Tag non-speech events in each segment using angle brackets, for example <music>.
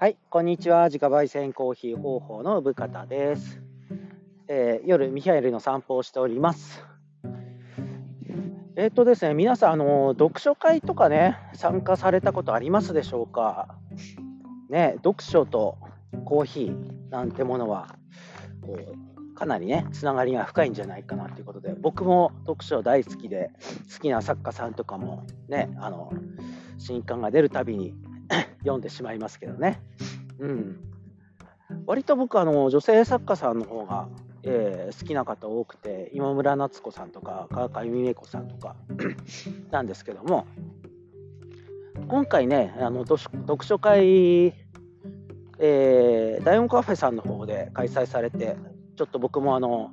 はい、こんにちは。自家焙煎コーヒー方法の部方です。えー夜、ミハエルの散歩をしております。えっ、とですね、皆さん、あの、読書会とかね、参加されたことありますでしょうか？ね、読書とコーヒーなんてものは、こう、かなりね、つながりが深いんじゃないかなということで、僕も読書大好きで、好きな作家さんとかもね、あの、新刊が出るたびに <coughs> 読んでしまいますけどね。うん。割と僕、あの、女性作家さんの方が、えー好きな方多くて、今村夏子さんとか、川上美恵子さんとか <coughs> なんですけども、今回ね、あの読書読書会、えー、カフェさんの方で開催されて、ちょっと僕もあの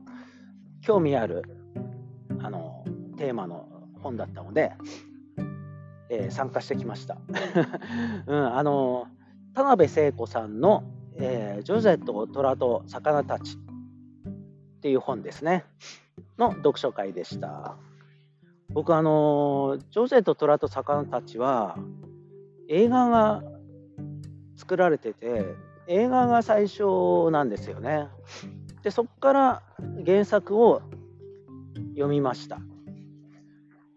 興味あるあのテーマの本だったので、えー参加してきました。うん、あの田辺聖子さんの、えージョゼと虎と魚たち」っていう本ですねの読書会でした。僕あのジョゼと虎と魚たちは映画が作られてて映画が最初なんですよね。でそこから原作を読みました。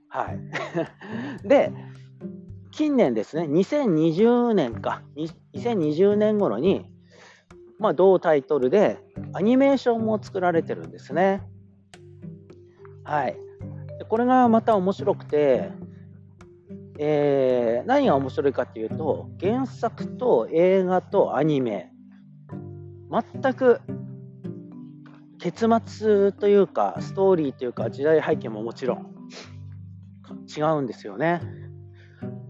はい。<laughs> で近年ですね2020年か2020年頃に、まあ、同タイトルでアニメーションも作られてるんですね。はい。これがまた面白くて、えー何が面白いかっていうと原作と映画とアニメ全く結末というかストーリーというか時代背景ももちろん違うんですよね。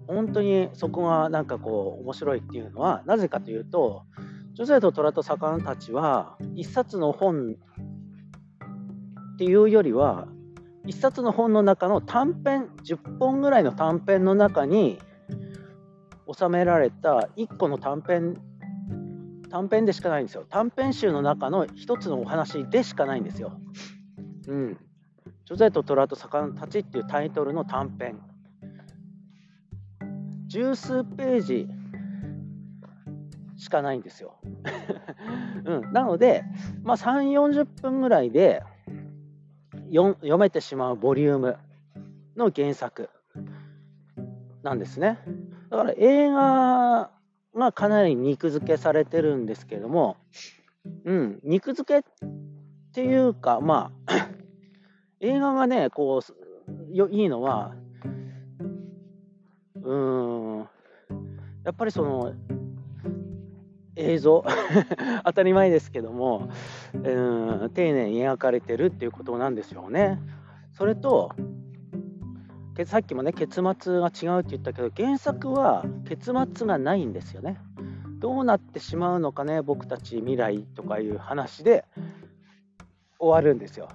本当にそこがなんかこう面白いっていうのはなぜかというと「ジョゼと虎と魚たち」は一冊の本っていうよりは一冊の本の中の短編10本ぐらいの短編の中に収められた1個の短編短編でしかないんですよ短編集の中の一つのお話でしかないんですよ。うん。ジョゼと虎と魚たちっていうタイトルの短編十数ページしかないんですよ。<laughs> うん、なので、まあ、3 4 0分ぐらいで読めてしまうボリュームの原作なんですね。だから映画がかなり肉付けされてるんですけども、うん、肉付けっていうかまあ <coughs> 映画がねこういいのはうーんやっぱりその映像 <laughs> 当たり前ですけどもうん丁寧に描かれてるっていうことなんですよね。それとけさっきもね結末が違うって言ったけど原作は結末がないんですよね。どうなってしまうのかね僕たち未来とかいう話で終わるんですよ。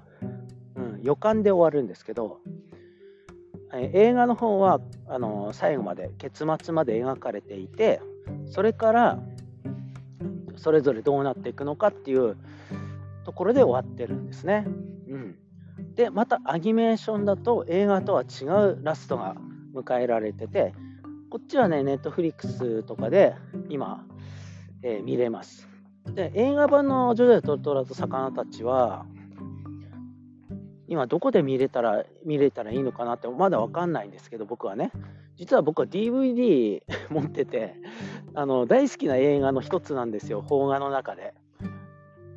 うん、予感で終わるんですけどえー映画の方はあの最後まで結末まで描かれていてそれからそれぞれどうなっていくのかっていうところで終わってるんですね。うん、でまたアニメーションだと映画とは違うラストが迎えられててこっちはねネットフリックスとかで今、えー見れます。で映画版の「ジョゼとトラと魚たち」は今どこで見れたら見れたらいいのかなってまだ分かんないんですけど僕はね実は僕は DVD <laughs> 持っててあの大好きな映画の一つなんですよ邦画の中で。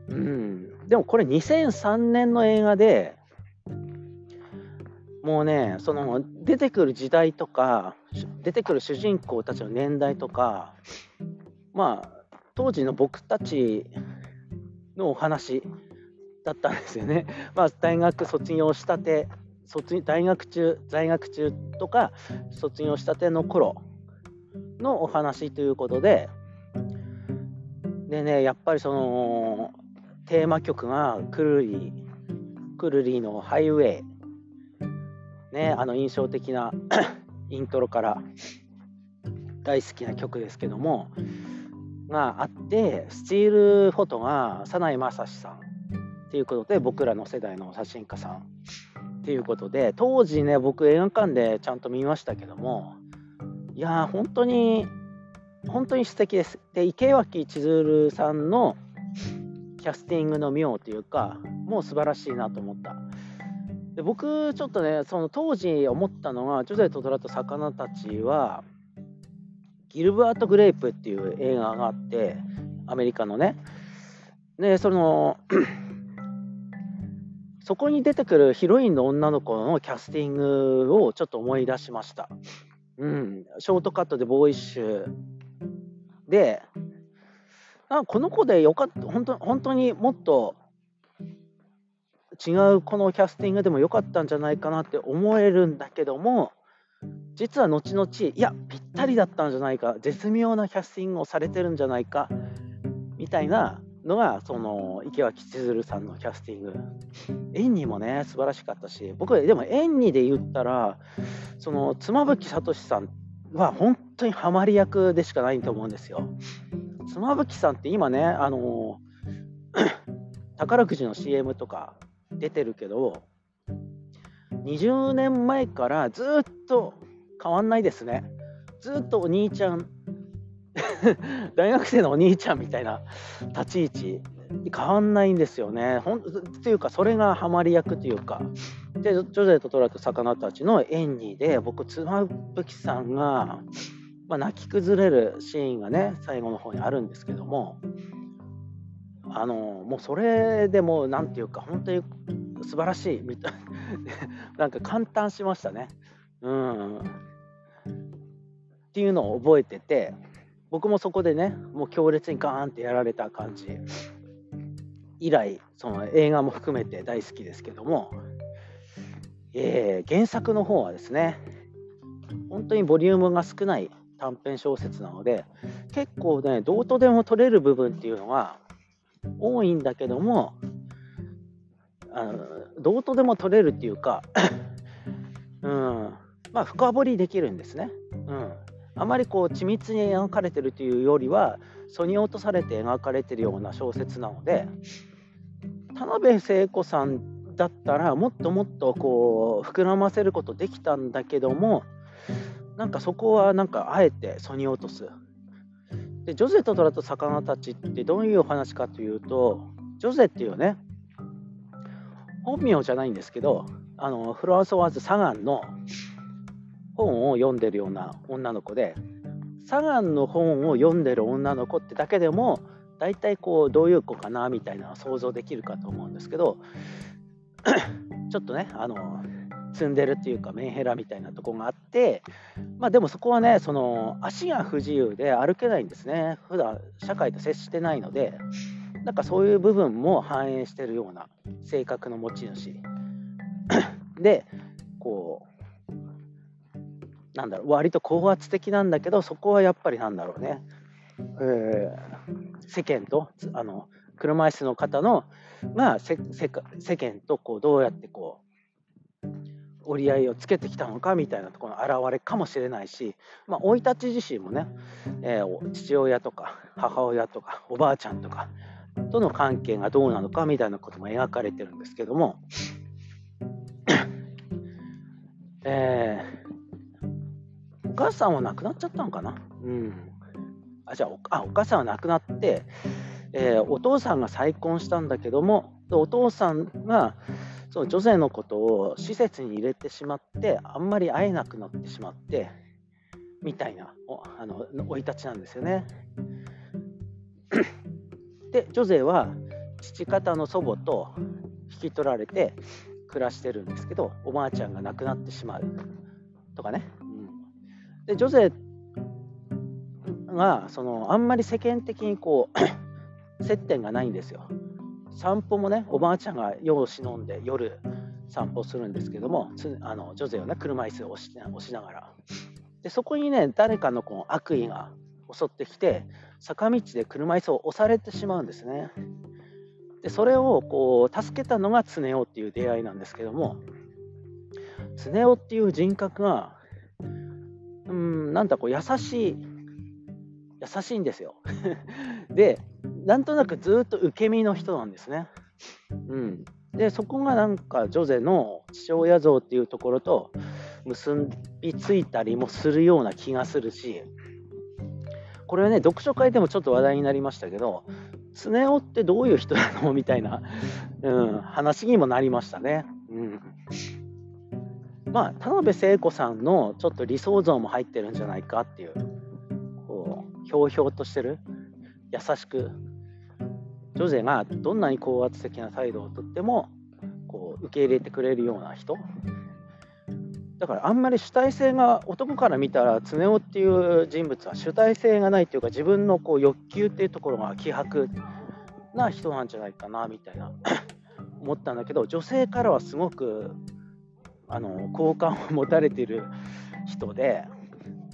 うん、でもこれ2003年の映画でもうねその出てくる時代とか出てくる主人公たちの年代とかまあ当時の僕たちのお話だったんですよね。<laughs> まあ、大学卒業したて卒大学中在学中とか卒業したての頃のお話ということででねやっぱりそのテーマ曲がクルリークルリーの「ハイウェイ」ねあの印象的な <coughs> イントロから大好きな曲ですけどもがあってスチールフォトが早苗正史さんっていうことで僕らの世代の写真家さんっていうことで当時ね僕映画館でちゃんと見ましたけどもいやー本当に本当に素敵です。で、池脇千鶴さんのキャスティングの妙というか、もう素晴らしいなと思った。で僕、ちょっとね、その当時思ったのが、ジョゼと虎と魚たちは、ギルバート・グレープっていう映画があって、アメリカのね。で、そのそこに出てくるヒロインの女の子のキャスティングをちょっと思い出しました。うん、ショートカットでボーイッシュで、なんこの子でよかった。本当本当にもっと違うこのキャスティングでもよかったんじゃないかなって思えるんだけども実は後々いやぴったりだったんじゃないか。絶妙なキャスティングをされてるんじゃないか。みたいなのがその池脇千鶴さんのキャスティング。演技もね素晴らしかったし僕でも演技で言ったらその妻夫木聡さんは本当にハマり役でしかないと思うんですよ。妻夫木さんって今ねあの <clears throat> 宝くじの CM とか出てるけど20年前からずっと変わんないですね。ずっとお兄ちゃん <laughs> 大学生のお兄ちゃんみたいな立ち位置変わんないんですよね。ほんっていうかそれがハマり役というかでジョゼとトラと魚たちの演技で僕妻夫木さんが、まあ、泣き崩れるシーンがね最後の方にあるんですけどもあのもうそれでもう何て言うか本当に素晴らしいみたい <laughs> なんか感嘆しましたね。うんっていうのを覚えてて僕もそこでねもう強烈にガーンってやられた感じ。以来その映画も含めて大好きですけども、えー、原作の方はですね本当にボリュームが少ない短編小説なので結構ねどうとでも取れる部分っていうのが多いんだけどもあのどうとでも取れるっていうか <coughs> うんまあ深掘りできるんですね。うん。あまりこう緻密に描かれてるというよりはそぎ落とされて描かれてるような小説なので田辺聖子さんだったらもっともっとこう膨らませることできたんだけどもなんかそこはなんかあえてそぎ落とす。でジョゼと虎と魚たちってどういうお話かというとジョゼっていうね本名じゃないんですけどあのフランソワーズ・サガンの本を読んでるような女の子でサガンの本を読んでる女の子ってだけでも大体こうどういう子かなみたいなの想像できるかと思うんですけど <coughs> ちょっとねあの積んでるっていうかメンヘラみたいなとこがあってまあでもそこはねその足が不自由で歩けないんですね。普段社会と接してないのでなんかそういう部分も反映してるような性格の持ち主。<coughs> でこうなんだろう割と高圧的なんだけどそこはやっぱりなんだろうね、えー、世間とあの車椅子の方のが世間とこうどうやってこう折り合いをつけてきたのかみたいなところの表れかもしれないし生、い立ち自身もね、えー、父親とか母親とかおばあちゃんとかとの関係がどうなのかみたいなことも描かれてるんですけども、え母さんは亡くなっちゃったのかな？うん。あ、じゃあ、あお母さんは亡くなって、えー、お父さんが再婚したんだけども、お父さんが、その女性のことを施設に入れてしまって、あんまり会えなくなってしまって、みたいなあの生い立ちなんですよね。<coughs> で、ジョゼは父方の祖母と引き取られて暮らしてるんですけど、おばあちゃんが亡くなってしまうとかね。で女性がそのあんまり世間的にこう <coughs> 接点がないんですよ。散歩もねおばあちゃんが夜を忍んで夜散歩するんですけどもあの女性をね車椅子を押し押しながらでそこにね誰かのこの悪意が襲ってきて坂道で車椅子を押されてしまうんですね。でそれをこう助けたのが常雄っていう出会いなんですけども常雄っていう人格がうん、なんだこう優しい、優しいんですよ。<laughs> で、なんとなくずっと受け身の人なんですね。うん、で、そこがなんかジョゼの父親像っていうところと結びついたりもするような気がするし、これはね、読書会でもちょっと話題になりましたけど、常雄ってどういう人なの？みたいな、うん、話にもなりましたね。うんまあ、田辺聖子さんのちょっと理想像も入ってるんじゃないかっていう、こう、ひょうひょうとしてる、優しく、ジョゼがどんなに高圧的な態度をとっても、こう、受け入れてくれるような人。だからあんまり主体性が男から見たら常雄っていう人物は主体性がないっていうか自分のこう欲求っていうところが希薄な人なんじゃないかなみたいな思ったんだけど女性からはすごくあの好感を持たれてる人で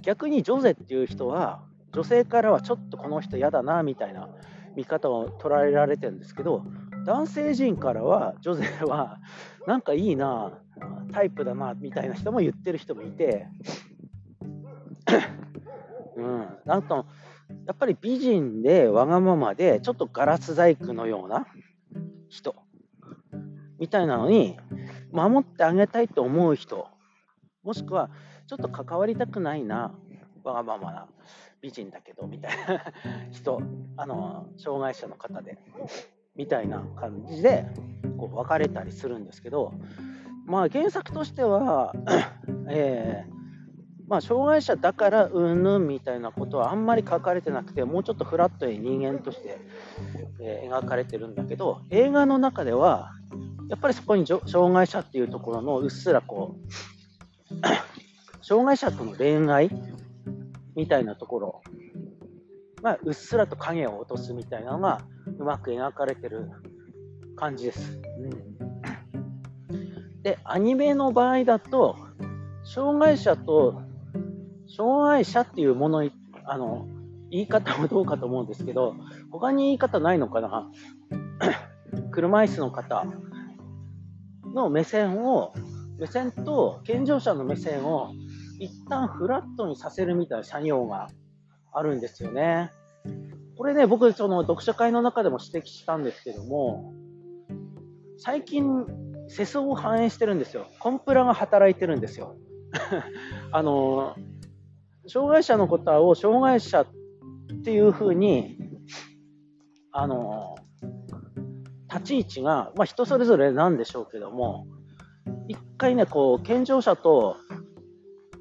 逆にジョゼっていう人は女性からはちょっとこの人嫌だなみたいな見方を捉えられてるんですけど男性陣からはジョゼはなんかいいなタイプだなみたいな人も言ってる人もいて、<coughs> うん、なんとやっぱり美人でわがままでちょっとガラス細工のような人みたいなのに守ってあげたいと思う人もしくはちょっと関わりたくないなわがままな美人だけどみたいな人あの障害者の方でみたいな感じでこう分かれたりするんですけどまあ原作としてはえーまあ、障害者だからうんぬんみたいなことはあんまり書かれてなくてもうちょっとフラットに人間として、え、描かれてるんだけど映画の中ではやっぱりそこに障害者っていうところのうっすらこう <coughs> 障害者との恋愛みたいなところがうっすらと影を落とすみたいなのがうまく描かれてる感じです。うん、でアニメの場合だと障害者と障害者っていうものあの言い方もどうかと思うんですけど他に言い方ないのかな？<coughs> 車椅子の方の目線を目線と健常者の目線を一旦フラットにさせるみたいな作業があるんですよね。これね、僕、その読書会の中でも指摘したんですけども、最近、世相を反映してるんですよ。コンプラが働いてるんですよ。<laughs> あの障害者の方を障害者っていうふうにあの立ち位置が、まあ、人それぞれなんでしょうけども一回ねこう健常者と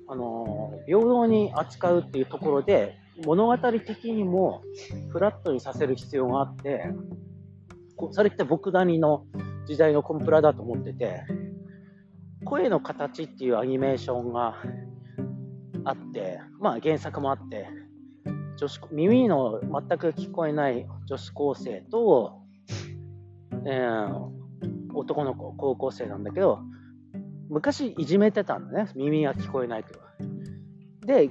あの平等に扱うっていうところで物語的にもフラットにさせる必要があってそれって僕なりの時代のコンプラだと思ってて声の形っていうアニメーションがあって、まあ、原作もあって女子耳の全く聞こえない女子高生と、えー、男の子高校生なんだけど昔いじめてたんだね。耳が聞こえないと。で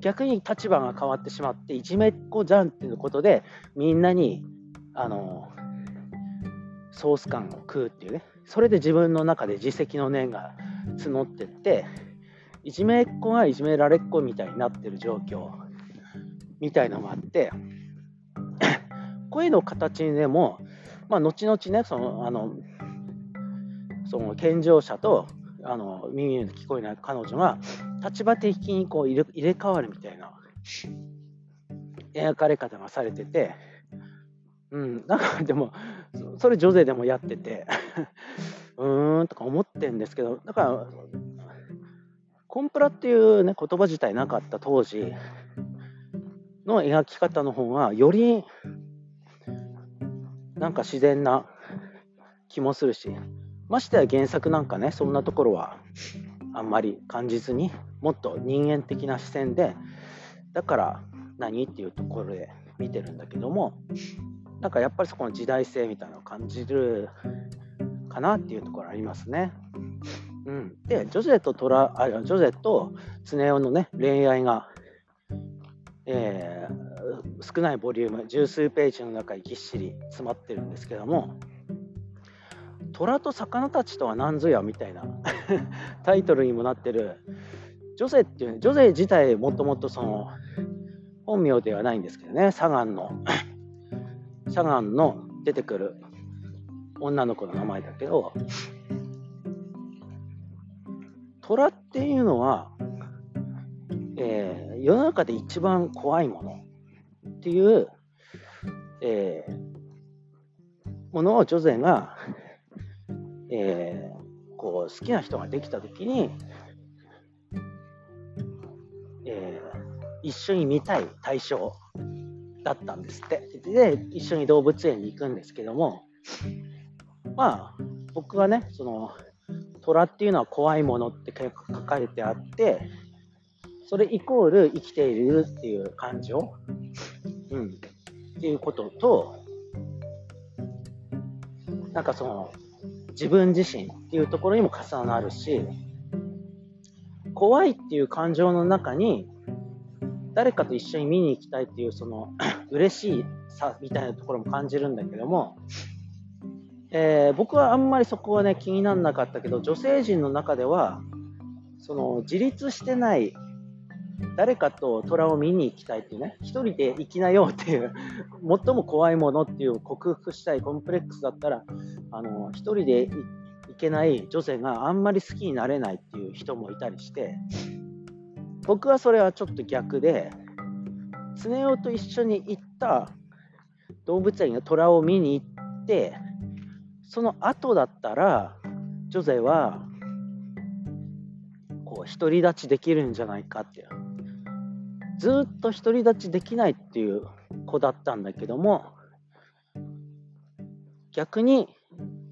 逆に立場が変わってしまっていじめっ子じゃんっていうことでみんなにあのソース感を食うっていうね。それで自分の中で自責の念が募ってっていじめっ子がいじめられっ子みたいになってる状況みたいのもあって <clears throat> 声の形にでも、まあ、後々ねそのあのその健常者とあの耳の聞こえない彼女が立場的にこう入れ入れ替わるみたいな描かれ方がされてて、うん、なんか <laughs> でもそれ女性でもやってて <laughs> うーんとか思ってるんですけどだからコンプラっていうね言葉自体なかった当時の描き方の方がよりなんか自然な気もするし。ましてや原作なんかねそんなところはあんまり感じずにもっと人間的な視線でだから何っていうところで見てるんだけどもなんかやっぱりそこの時代性みたいなのを感じるかなっていうところありますね。うん、でジョゼとトラあジョゼとスネ夫のね恋愛が、えー、少ないボリューム十数ページの中にぎっしり詰まってるんですけども虎と魚たちとは何ぞやみたいな <laughs> タイトルにもなってる。ジョゼっていう、ね、ジョゼ自体もともとその本名ではないんですけどね。サガンのサガンの出てくる女の子の名前だけど虎っていうのは、えー、世の中で一番怖いもの。っていう、えー、ものをジョゼが、えー、こう好きな人ができた時に、えー、一緒に見たい対象だったんですって。で、一緒に動物園に行くんですけども、まあ、僕はね、その、虎っていうのは怖いものって書かれてあって、それイコール生きているっていう感情、うん、っていうことと、なんかその、自分自身っていうところにも重なるし、怖いっていう感情の中に、誰かと一緒に見に行きたいっていう、その、<clears throat> 嬉しいさみたいなところも感じるんだけども、えー、僕はあんまりそこはね気にならなかったけど女性陣の中ではその自立してない誰かと虎を見に行きたいっていうね一人で行きなよっていう最も怖いものっていう克服したいコンプレックスだったらあの一人で行けない女性があんまり好きになれないっていう人もいたりして僕はそれはちょっと逆でスネ夫と一緒に行った動物園が虎を見に行ってその後だったらジョゼはこう独り立ちできるんじゃないかっていう。ずっと独り立ちできないっていう子だったんだけども逆に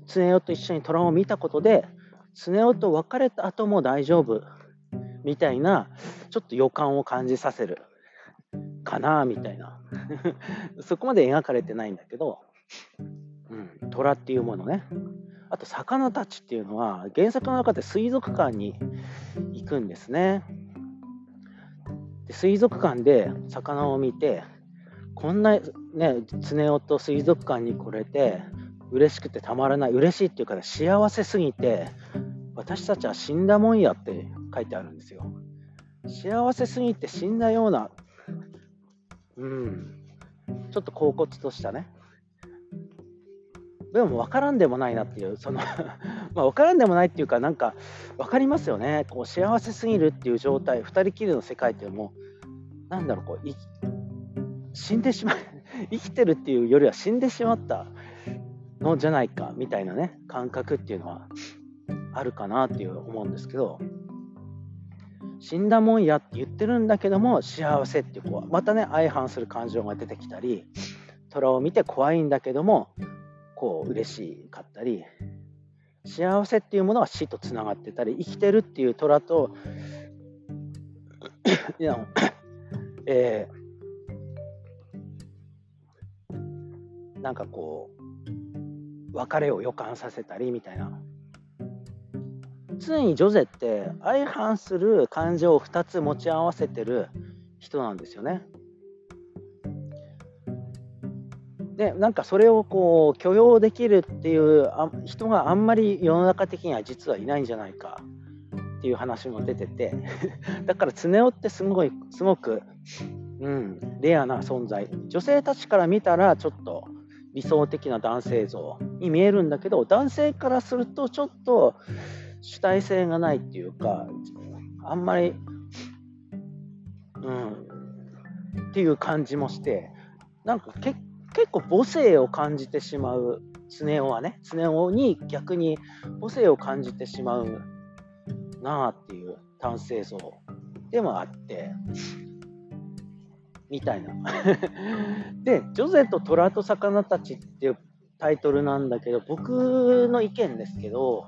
スネ夫と一緒に虎を見たことでスネ夫と別れた後も大丈夫みたいなちょっと予感を感じさせるかなみたいな <laughs> そこまで描かれてないんだけどうん、虎っていうものね。あと、魚たちっていうのは、原作の中で水族館に行くんですね。で水族館で魚を見て、こんなね、常夫と水族館に来れて、嬉しくてたまらない、嬉しいっていうか、ね幸せすぎて、私たちは死んだもんやって書いてあるんですよ。幸せすぎて死んだような、うん、ちょっと恍惚としたね、でも分からんでもないなっていう、その <laughs> まあ分からんでもないっていうか、なんか分かりますよね、こう幸せすぎるっていう状態、2人きりの世界っていうのも、なんだろう、こう死んでしまう、<laughs> 生きてるっていうよりは死んでしまったのじゃないかみたいなね、感覚っていうのはあるかなっていう思うんですけど、死んだもんやって言ってるんだけども、幸せっていうこう、またね、相反する感情が出てきたり、虎を見て怖いんだけども、こう嬉しかったり幸せっていうものは死とつながってたり生きてるっていう虎とえー、なんかこう別れを予感させたりみたいな。常にジョゼって相反する感情を2つ持ち合わせてる人なんですよね。でなんかそれをこう許容できるっていう人があんまり世の中的には実はいないんじゃないか。ていう話も出てて <laughs> だから常夫ってすごいすごく、うん、レアな存在。女性たちから見たらちょっと理想的な男性像に見えるんだけど男性からするとちょっと主体性がないっていうかあんまり、うん、っていう感じもしてなんか結結構母性を感じてしまう常夫はね常夫に逆に母性を感じてしまうなあっていう男性像でもあってみたいな。<laughs> で「ジョゼと虎と魚たち」っていうタイトルなんだけど僕の意見ですけど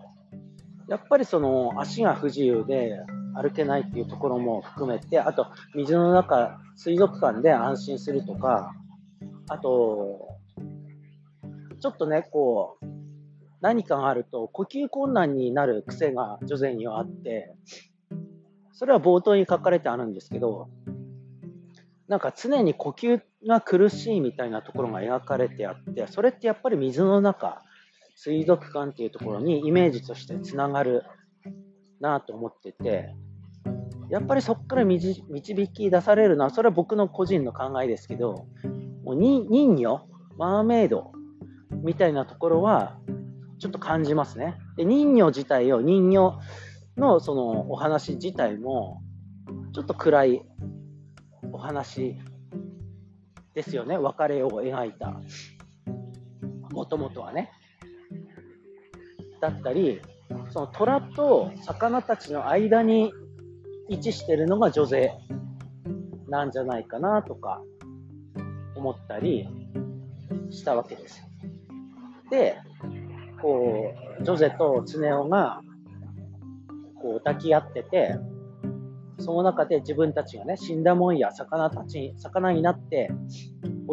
やっぱりその足が不自由で歩けないっていうところも含めてあと水の中水族館で安心するとかあと、ちょっとね、こう、何かがあると呼吸困難になる癖が女性にはあって、それは冒頭に書かれてあるんですけど、なんか常に呼吸が苦しいみたいなところが描かれてあって、それってやっぱり水の中、水族館っていうところにイメージとしてつながるなと思ってて、やっぱりそこから導き出されるのは、それは僕の個人の考えですけど、もう人魚、マーメイドみたいなところはちょっと感じますね。で人魚自体を人魚のそのお話自体もちょっと暗いお話ですよね、別れを描いた。もともとはね。だったり、その虎と魚たちの間に位置してるのが女性なんじゃないかなとか思ったりしたわけですよ。で、こう、ジョゼとツネオがこう抱き合ってて、その中で自分たちがね、死んだもんや魚たち、魚になって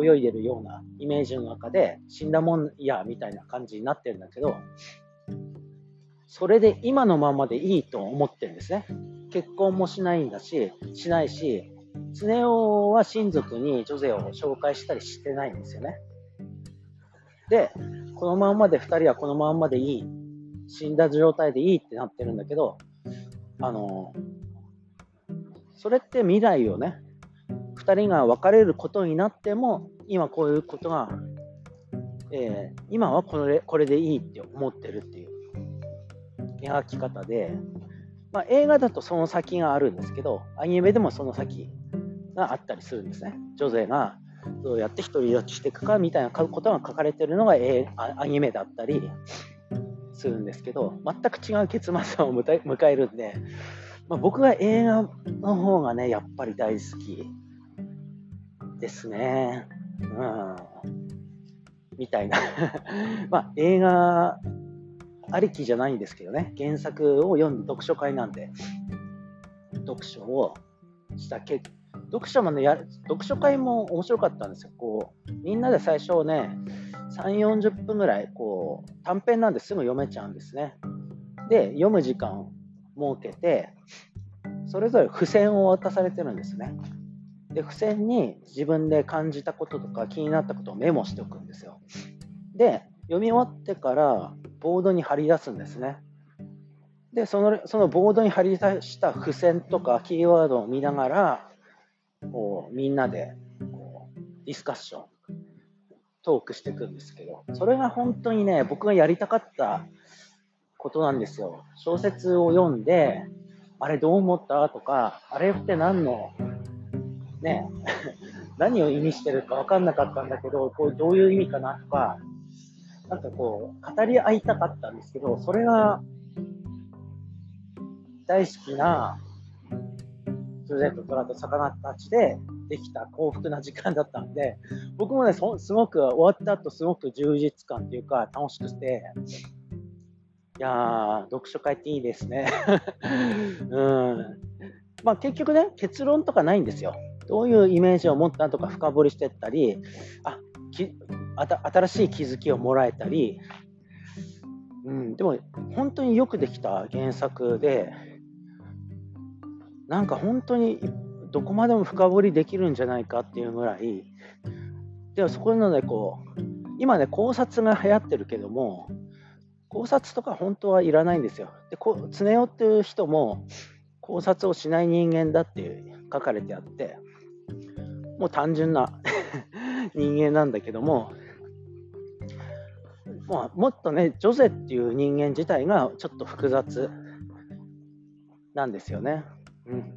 泳いでるようなイメージの中で、死んだもんやみたいな感じになってるんだけど、それで今のままでいいと思ってるんですね。結婚もしないんだし、しないし、スネ夫は親族に女性を紹介したりしてないんですよね。で、このまんまで2人はこのまんまでいい。死んだ状態でいいってなってるんだけど、あの、それって未来をね、2人が別れることになっても、今こういうことが、えー、今はこれこれでいいって思ってるっていう描き方で、まあ、映画だとその先があるんですけど、アニメでもその先があったりするんですね。女性がどうやって独り立ちしていくかみたいなことが書かれてるのがアニメだったりするんですけど、全く違う結末を迎えるんで、まあ、僕は映画の方がね、やっぱり大好きですね。うん。みたいな <laughs> まあ、映画ありきじゃないんですけどね、原作を読んで読書会なんで、読書をした結読書もねや、読書会も面白かったんですよ。こうみんなで最初ね、3、40分ぐらいこう短編なんですぐ読めちゃうんですね。で、読む時間を設けて、それぞれ付箋を渡されてるんですね。で、付箋に自分で感じたこととか気になったことをメモしておくんですよ。で、読み終わってからボードに貼り出すんですね。で、そのそのボードに貼り出した付箋とかキーワードを見ながら、こうみんなでこうディスカッション、トークしていくんですけど、それが本当にね、僕がやりたかったことなんですよ。小説を読んで、あれどう思ったとか、あれって何の、ね、<laughs> 何を意味してるか分かんなかったんだけど、こうどういう意味かなとか、なんかこう、語り合いたかったんですけど、それが大好きなスゼとトラと魚たちでできた幸福な時間だったんで、僕もね、すごく終わった後すごく充実感っていうか楽しくて、いやー、読書会っていいですね。<laughs> うん。まあ結局ね、結論とかないんですよ。どういうイメージを持ったとか深掘りしてったり、あきあた新しい気づきをもらえたり、うん、でも本当によくできた原作で、なんか本当にどこまでも深掘りできるんじゃないかっていうぐらい、でもそこなのでこう、今ね、考察が流行ってるけども、考察とか本当はいらないんですよ。で、こ常夫っていう人も考察をしない人間だっていう書かれてあって、もう単純な <laughs> 人間なんだけども、もうもっとね、ジョゼっていう人間自体がちょっと複雑なんですよね。うん、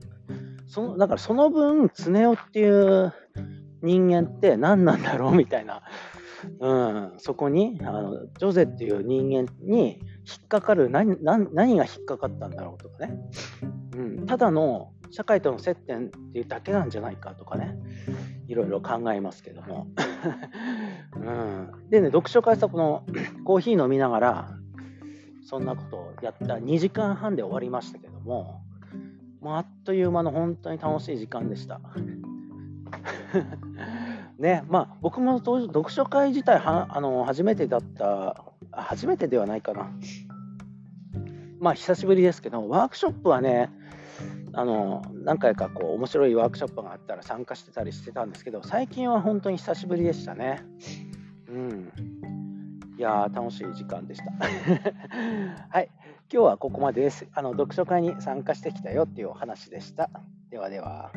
そのだからその分、常夫っていう人間って何なんだろうみたいな、うん、そこにあのジョゼっていう人間に引っかかる何何何が引っかかったんだろうとかね、うん、ただの社会との接点っていうだけなんじゃないかとかね。いろいろ考えますけども、<laughs> うん、でね読書会さこのコーヒー飲みながらそんなことをやった2時間半で終わりましたけども。もうあっという間の本当に楽しい時間でした。<laughs> ね、まあ僕も読書会自体はあの初めてだった初めてではないかな。まあ久しぶりですけど、ワークショップはね、あの何回かこう面白いワークショップがあったら参加してたりしてたんですけど、最近は本当に久しぶりでしたね。うん。いやー、楽しい時間でした。<laughs> はい。今日はここまでです。あの読書会に参加してきたよっていうお話でした。ではでは。